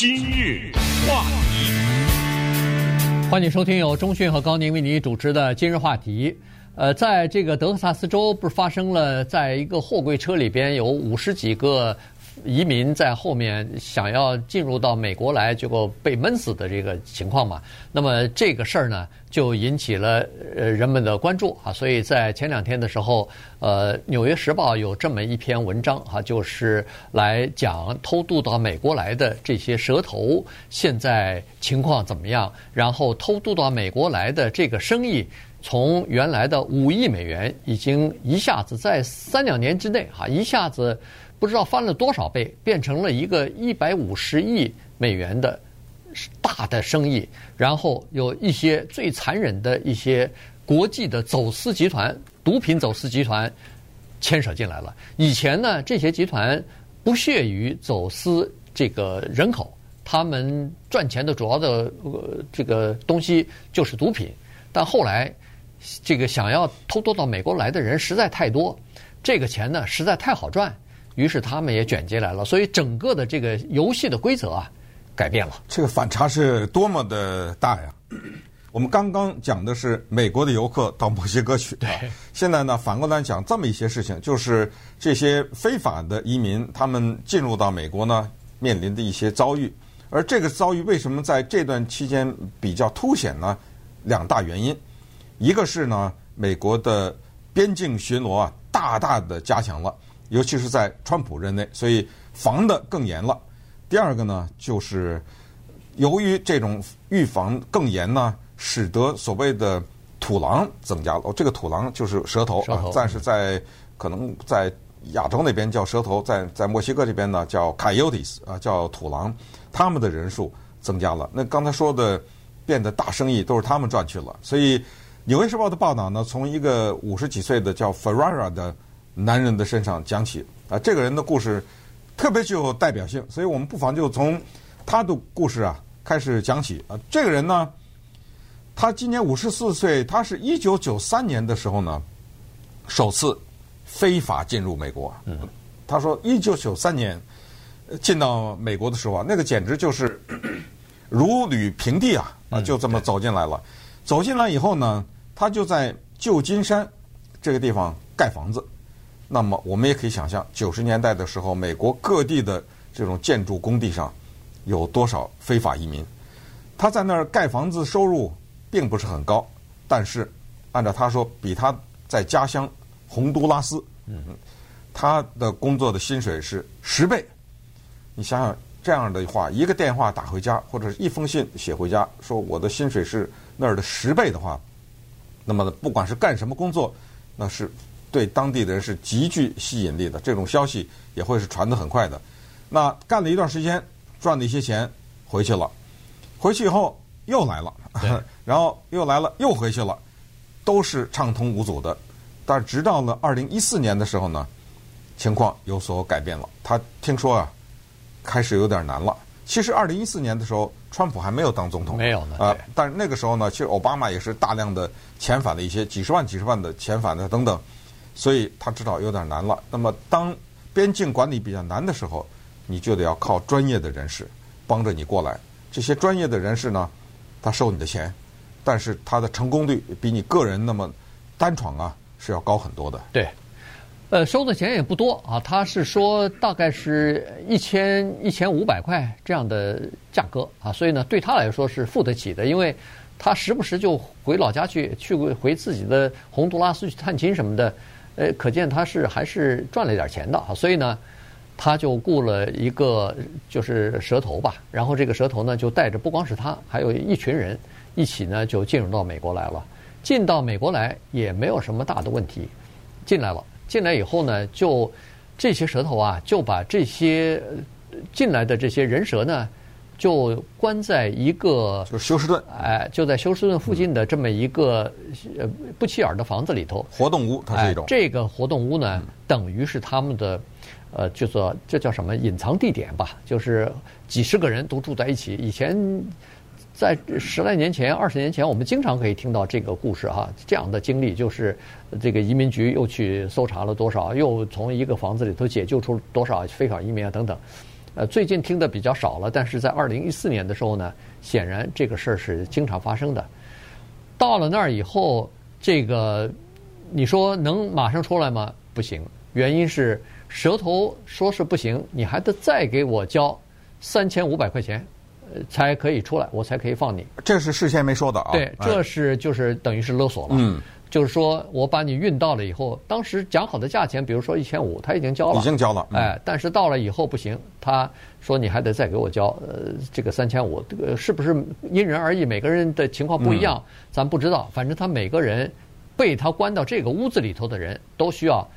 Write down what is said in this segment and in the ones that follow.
今日话题，欢迎收听由中讯和高宁为您主持的今日话题。呃，在这个德克萨斯州，不是发生了在一个货柜车里边有五十几个。移民在后面想要进入到美国来，结果被闷死的这个情况嘛，那么这个事儿呢，就引起了呃人们的关注啊。所以在前两天的时候，呃，《纽约时报》有这么一篇文章啊，就是来讲偷渡到美国来的这些蛇头现在情况怎么样，然后偷渡到美国来的这个生意，从原来的五亿美元，已经一下子在三两年之内啊，一下子。不知道翻了多少倍，变成了一个一百五十亿美元的大的生意，然后有一些最残忍的一些国际的走私集团、毒品走私集团牵扯进来了。以前呢，这些集团不屑于走私这个人口，他们赚钱的主要的这个东西就是毒品。但后来，这个想要偷渡到美国来的人实在太多，这个钱呢实在太好赚。于是他们也卷进来了，所以整个的这个游戏的规则啊，改变了。这个反差是多么的大呀！我们刚刚讲的是美国的游客到墨西哥去，对。现在呢，反过来讲这么一些事情，就是这些非法的移民他们进入到美国呢，面临的一些遭遇。而这个遭遇为什么在这段期间比较凸显呢？两大原因，一个是呢，美国的边境巡逻啊，大大的加强了。尤其是在川普任内，所以防的更严了。第二个呢，就是由于这种预防更严呢，使得所谓的土狼增加了。哦，这个土狼就是蛇头，蛇头，但是在可能在亚洲那边叫蛇头，在在墨西哥这边呢叫 Coyotes 啊，叫土狼，他们的人数增加了。那刚才说的变得大生意都是他们赚去了。所以《纽约时报》的报道呢，从一个五十几岁的叫 Ferrara 的。男人的身上讲起啊，这个人的故事特别具有代表性，所以我们不妨就从他的故事啊开始讲起啊。这个人呢，他今年五十四岁，他是一九九三年的时候呢，首次非法进入美国。嗯，他说一九九三年进到美国的时候啊，那个简直就是 如履平地啊啊，就这么走进来了。走进来以后呢，他就在旧金山这个地方盖房子。那么我们也可以想象，九十年代的时候，美国各地的这种建筑工地上有多少非法移民。他在那儿盖房子，收入并不是很高，但是按照他说，比他在家乡洪都拉斯，嗯，他的工作的薪水是十倍。你想想这样的话，一个电话打回家，或者是一封信写回家，说我的薪水是那儿的十倍的话，那么不管是干什么工作，那是。对当地的人是极具吸引力的，这种消息也会是传得很快的。那干了一段时间，赚了一些钱，回去了。回去以后又来了，然后又来了，又回去了，都是畅通无阻的。但是直到了二零一四年的时候呢，情况有所改变了。他听说啊，开始有点难了。其实二零一四年的时候，川普还没有当总统，没有呢啊。但是那个时候呢，其实奥巴马也是大量的遣返了一些几十万、几十万的遣返的等等。所以他知道有点难了。那么，当边境管理比较难的时候，你就得要靠专业的人士帮着你过来。这些专业的人士呢，他收你的钱，但是他的成功率比你个人那么单闯啊是要高很多的。对，呃，收的钱也不多啊。他是说大概是一千一千五百块这样的价格啊，所以呢，对他来说是付得起的，因为他时不时就回老家去，去回自己的洪都拉斯去探亲什么的。呃，可见他是还是赚了点钱的，所以呢，他就雇了一个就是蛇头吧，然后这个蛇头呢就带着不光是他，还有一群人一起呢就进入到美国来了。进到美国来也没有什么大的问题，进来了，进来以后呢，就这些蛇头啊就把这些进来的这些人蛇呢。就关在一个，就是休斯顿，哎，就在休斯顿附近的这么一个呃不起眼的房子里头，活动屋，它是一种。这个活动屋呢，等于是他们的，呃，就说这叫什么隐藏地点吧，就是几十个人都住在一起。以前在十来年前、二十年前，我们经常可以听到这个故事哈，这样的经历就是这个移民局又去搜查了多少，又从一个房子里头解救出多少非法移民啊等等。呃，最近听的比较少了，但是在二零一四年的时候呢，显然这个事儿是经常发生的。到了那儿以后，这个你说能马上出来吗？不行，原因是蛇头说是不行，你还得再给我交三千五百块钱，呃，才可以出来，我才可以放你。这是事先没说的啊。对，这是就是等于是勒索了。嗯。就是说我把你运到了以后，当时讲好的价钱，比如说一千五，他已经交了，已经交了，嗯、哎，但是到了以后不行，他说你还得再给我交，呃，这个三千五，这个是不是因人而异？每个人的情况不一样，嗯、咱不知道。反正他每个人被他关到这个屋子里头的人都需要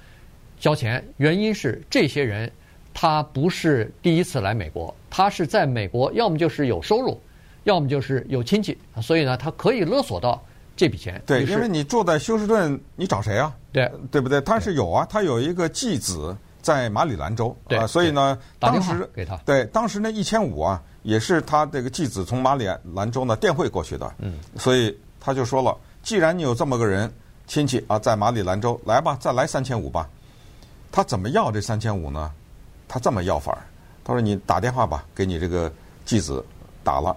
交钱，原因是这些人他不是第一次来美国，他是在美国要么就是有收入，要么就是有亲戚，所以呢，他可以勒索到。这笔钱对，因为你住在休斯顿，你找谁啊？对，对不对？他是有啊，他有一个继子在马里兰州，呃，所以呢，当时给他，对，当时那一千五啊，也是他这个继子从马里兰州呢电汇过去的，嗯，所以他就说了，既然你有这么个人亲戚啊，在马里兰州，来吧，再来三千五吧。他怎么要这三千五呢？他这么要法儿，他说你打电话吧，给你这个继子打了，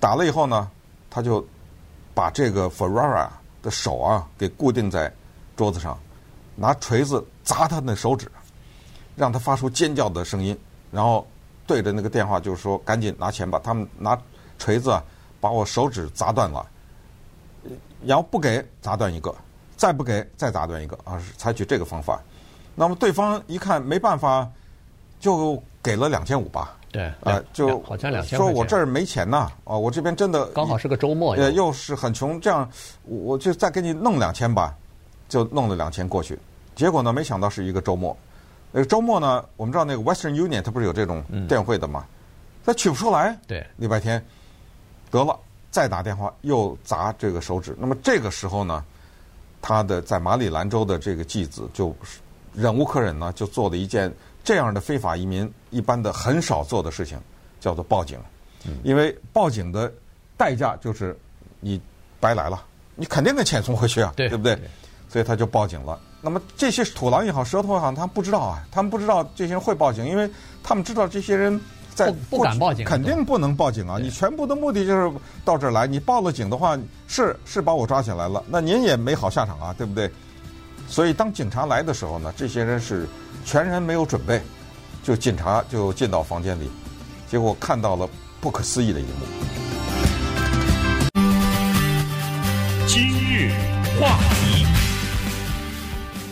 打了以后呢，他就。把这个 Ferrara 的手啊给固定在桌子上，拿锤子砸他的手指，让他发出尖叫的声音，然后对着那个电话就说：“赶紧拿钱吧！”他们拿锤子把我手指砸断了，然后不给砸断一个，再不给再砸断一个啊，是采取这个方法。那么对方一看没办法，就给了两千五吧。对，啊、呃，就好像两千。说我这儿没钱呐，啊，我这边真的刚好是个周末，呃，又是很穷，这样我就再给你弄两千吧，就弄了两千过去。结果呢，没想到是一个周末。那个周末呢，我们知道那个 Western Union 它不是有这种电汇的嘛，他、嗯、取不出来。对，礼拜天得了，再打电话又砸这个手指。那么这个时候呢，他的在马里兰州的这个继子就忍无可忍呢，就做了一件。这样的非法移民一般的很少做的事情，叫做报警，因为报警的代价就是你白来了，你肯定得遣送回去啊，对，对不对？所以他就报警了。那么这些土狼也好，蛇头也好，他们不知道啊，他们不知道这些人会报警，因为他们知道这些人在不，不敢报警，肯定不能报警啊！你全部的目的就是到这儿来，你报了警的话，是是把我抓起来了，那您也没好下场啊，对不对？所以当警察来的时候呢，这些人是。全然没有准备，就警察就进到房间里，结果看到了不可思议的一幕。今日话题，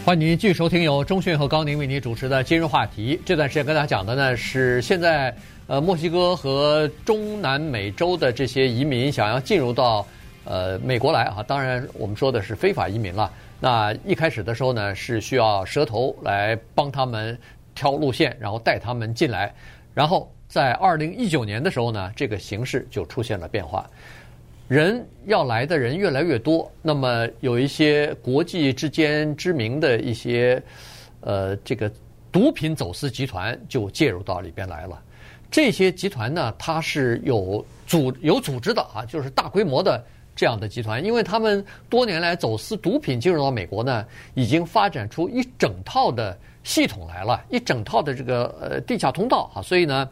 欢迎您继续收听由中讯和高宁为您主持的《今日话题》。这段时间跟大家讲的呢是现在呃墨西哥和中南美洲的这些移民想要进入到呃美国来啊，当然我们说的是非法移民了。那一开始的时候呢，是需要蛇头来帮他们挑路线，然后带他们进来。然后在二零一九年的时候呢，这个形势就出现了变化，人要来的人越来越多。那么有一些国际之间知名的一些呃这个毒品走私集团就介入到里边来了。这些集团呢，它是有组有组织的啊，就是大规模的。这样的集团，因为他们多年来走私毒品进入到美国呢，已经发展出一整套的系统来了，一整套的这个呃地下通道啊，所以呢，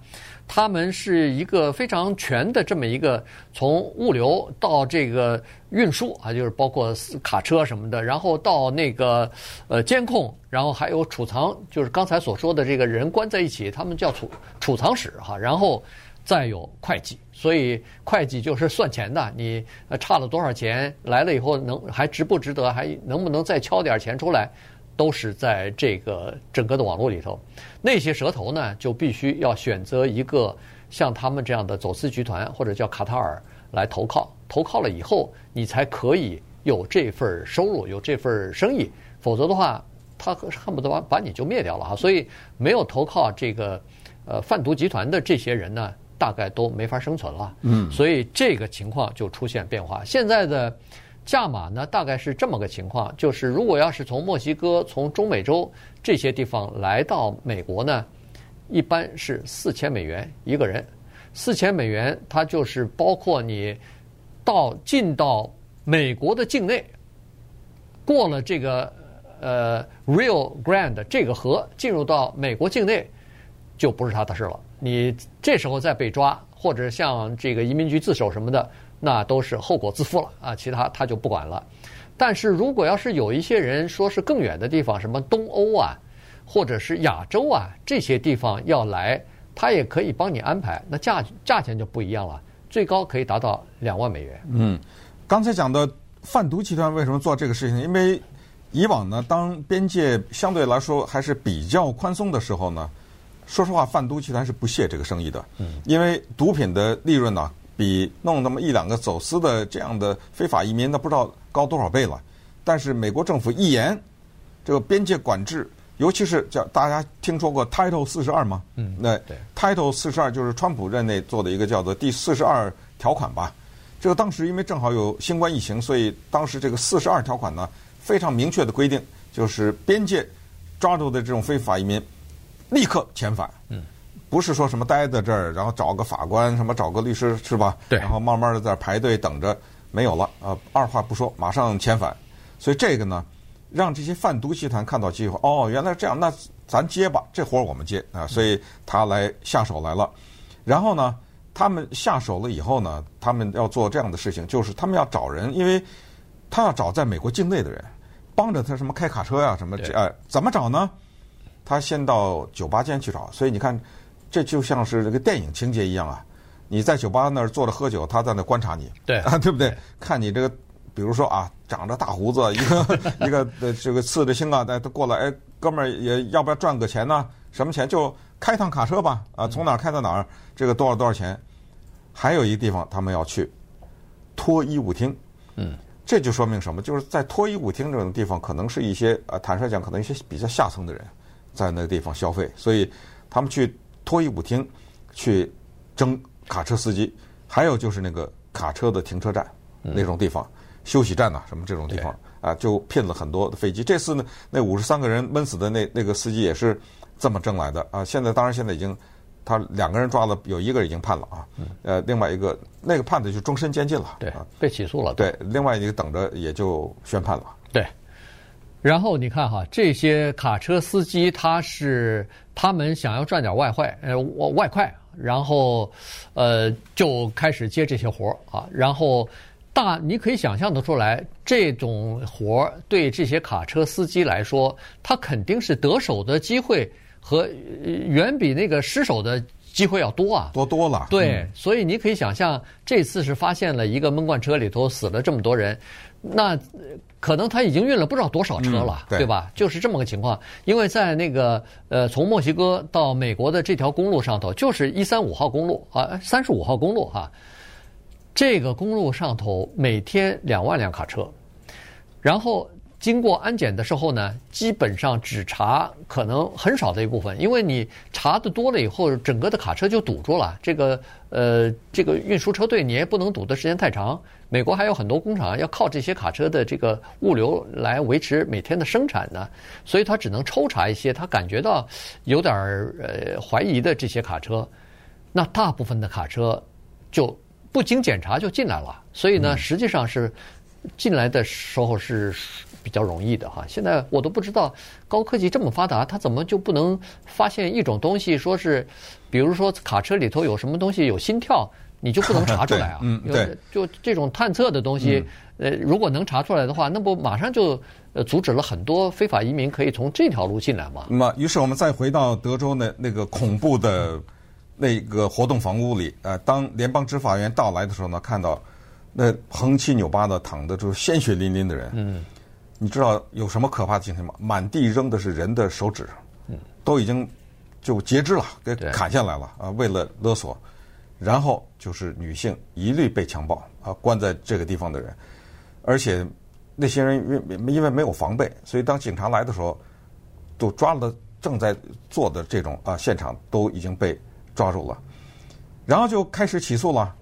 他们是一个非常全的这么一个从物流到这个运输啊，就是包括卡车什么的，然后到那个呃监控，然后还有储藏，就是刚才所说的这个人关在一起，他们叫储储藏室哈，然后。再有会计，所以会计就是算钱的。你差了多少钱来了以后，能还值不值得，还能不能再敲点钱出来，都是在这个整个的网络里头。那些蛇头呢，就必须要选择一个像他们这样的走私集团，或者叫卡塔尔来投靠。投靠了以后，你才可以有这份收入，有这份生意。否则的话，他恨不得把把你就灭掉了哈。所以没有投靠这个呃贩毒集团的这些人呢，大概都没法生存了，嗯，所以这个情况就出现变化。现在的价码呢，大概是这么个情况，就是如果要是从墨西哥、从中美洲这些地方来到美国呢，一般是四千美元一个人。四千美元，它就是包括你到进到美国的境内，过了这个呃 Rio Grande 这个河，进入到美国境内，就不是他的事了。你这时候再被抓，或者像这个移民局自首什么的，那都是后果自负了啊，其他他就不管了。但是如果要是有一些人说是更远的地方，什么东欧啊，或者是亚洲啊这些地方要来，他也可以帮你安排，那价价钱就不一样了，最高可以达到两万美元。嗯，刚才讲的贩毒集团为什么做这个事情？因为以往呢，当边界相对来说还是比较宽松的时候呢，说实话，贩毒集团是不屑这个生意的。嗯，因为毒品的利润呢，比弄那么一两个走私的这样的非法移民，那不知道高多少倍了。但是美国政府一严，这个边界管制，尤其是叫大家听说过 Title 四十二吗？嗯，那 Title 四十二就是川普任内做的一个叫做第四十二条款吧。这个当时因为正好有新冠疫情，所以当时这个四十二条款呢，非常明确的规定，就是边界抓住的这种非法移民，立刻遣返。嗯。不是说什么待在这儿，然后找个法官，什么找个律师是吧？对。然后慢慢的在排队等着，没有了啊！二话不说，马上遣返。所以这个呢，让这些贩毒集团看到机会，哦，原来是这样，那咱接吧，这活儿我们接啊！所以他来下手来了。然后呢，他们下手了以后呢，他们要做这样的事情，就是他们要找人，因为他要找在美国境内的人，帮着他什么开卡车呀、啊，什么这、哎、怎么找呢？他先到酒吧间去找，所以你看。这就像是这个电影情节一样啊！你在酒吧那儿坐着喝酒，他在那观察你，对啊，对不对？看你这个，比如说啊，长着大胡子，一个 一个的这个刺着青啊，他过来，哎，哥们儿也要不要赚个钱呢？什么钱？就开趟卡车吧，啊，从哪儿开到哪儿？这个多少多少钱？还有一个地方他们要去脱衣舞厅，嗯，这就说明什么？就是在脱衣舞厅这种地方，可能是一些呃，坦率讲，可能一些比较下层的人在那个地方消费，所以他们去。脱衣舞厅去征卡车司机，还有就是那个卡车的停车站那种地方，休息站呐，什么这种地方啊，就骗了很多的飞机。这次呢，那五十三个人闷死的那那个司机也是这么挣来的啊。现在当然现在已经他两个人抓了，有一个已经判了啊，呃，另外一个那个判的就终身监禁了，对，被起诉了。对，另外一个等着也就宣判了。对。然后你看哈，这些卡车司机他是他们想要赚点外快，呃，外快，然后，呃，就开始接这些活儿啊。然后大你可以想象得出来，这种活儿对这些卡车司机来说，他肯定是得手的机会和远比那个失手的机会要多啊，多多了。对，嗯、所以你可以想象，这次是发现了一个闷罐车里头死了这么多人，那。可能他已经运了不知道多少车了，嗯、对，对吧？就是这么个情况。因为在那个呃，从墨西哥到美国的这条公路上头，就是一三五号公路啊，三十五号公路哈、啊。这个公路上头每天两万辆卡车，然后。经过安检的时候呢，基本上只查可能很少的一部分，因为你查的多了以后，整个的卡车就堵住了。这个呃，这个运输车队你也不能堵的时间太长。美国还有很多工厂要靠这些卡车的这个物流来维持每天的生产呢，所以他只能抽查一些他感觉到有点儿呃怀疑的这些卡车。那大部分的卡车就不经检查就进来了，所以呢，实际上是进来的时候是。比较容易的哈，现在我都不知道高科技这么发达，他怎么就不能发现一种东西，说是，比如说卡车里头有什么东西有心跳，你就不能查出来啊？嗯，对，就这种探测的东西，呃，如果能查出来的话，那不马上就呃阻止了很多非法移民可以从这条路进来吗？那么，于是我们再回到德州那那个恐怖的那个活动房屋里，呃，当联邦执法员到来的时候呢，看到那横七扭八的躺的就是鲜血淋淋的人，嗯。你知道有什么可怕的情形吗？满地扔的是人的手指，都已经就截肢了，给砍下来了啊！为了勒索，然后就是女性一律被强暴啊，关在这个地方的人，而且那些人因因为没有防备，所以当警察来的时候，都抓了正在做的这种啊现场都已经被抓住了，然后就开始起诉了，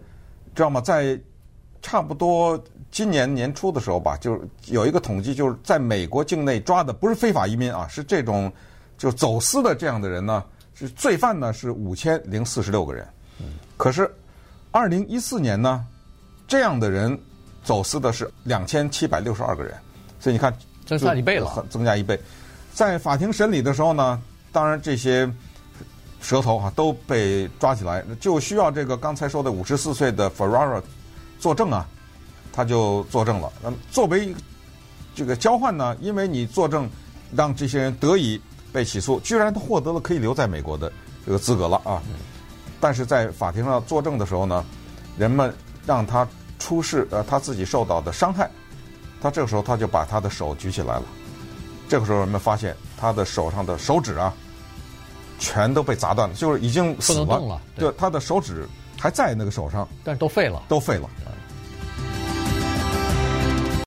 知道吗？在差不多。今年年初的时候吧，就是有一个统计，就是在美国境内抓的不是非法移民啊，是这种就走私的这样的人呢，是罪犯呢是五千零四十六个人。可是二零一四年呢，这样的人走私的是两千七百六十二个人，所以你看增加一倍了，增加一倍。在法庭审理的时候呢，当然这些蛇头啊都被抓起来，就需要这个刚才说的五十四岁的 Ferrara 作证啊，他就作证了。那么作为这个交换呢，因为你作证，让这些人得以被起诉，居然他获得了可以留在美国的这个资格了啊。但是在法庭上作证的时候呢，人们让他出示呃他自己受到的伤害，他这个时候他就把他的手举起来了。这个时候人们发现他的手上的手指啊。全都被砸断了，就是已经死动了。对，他的手指还在那个手上，但是都废了，都废了。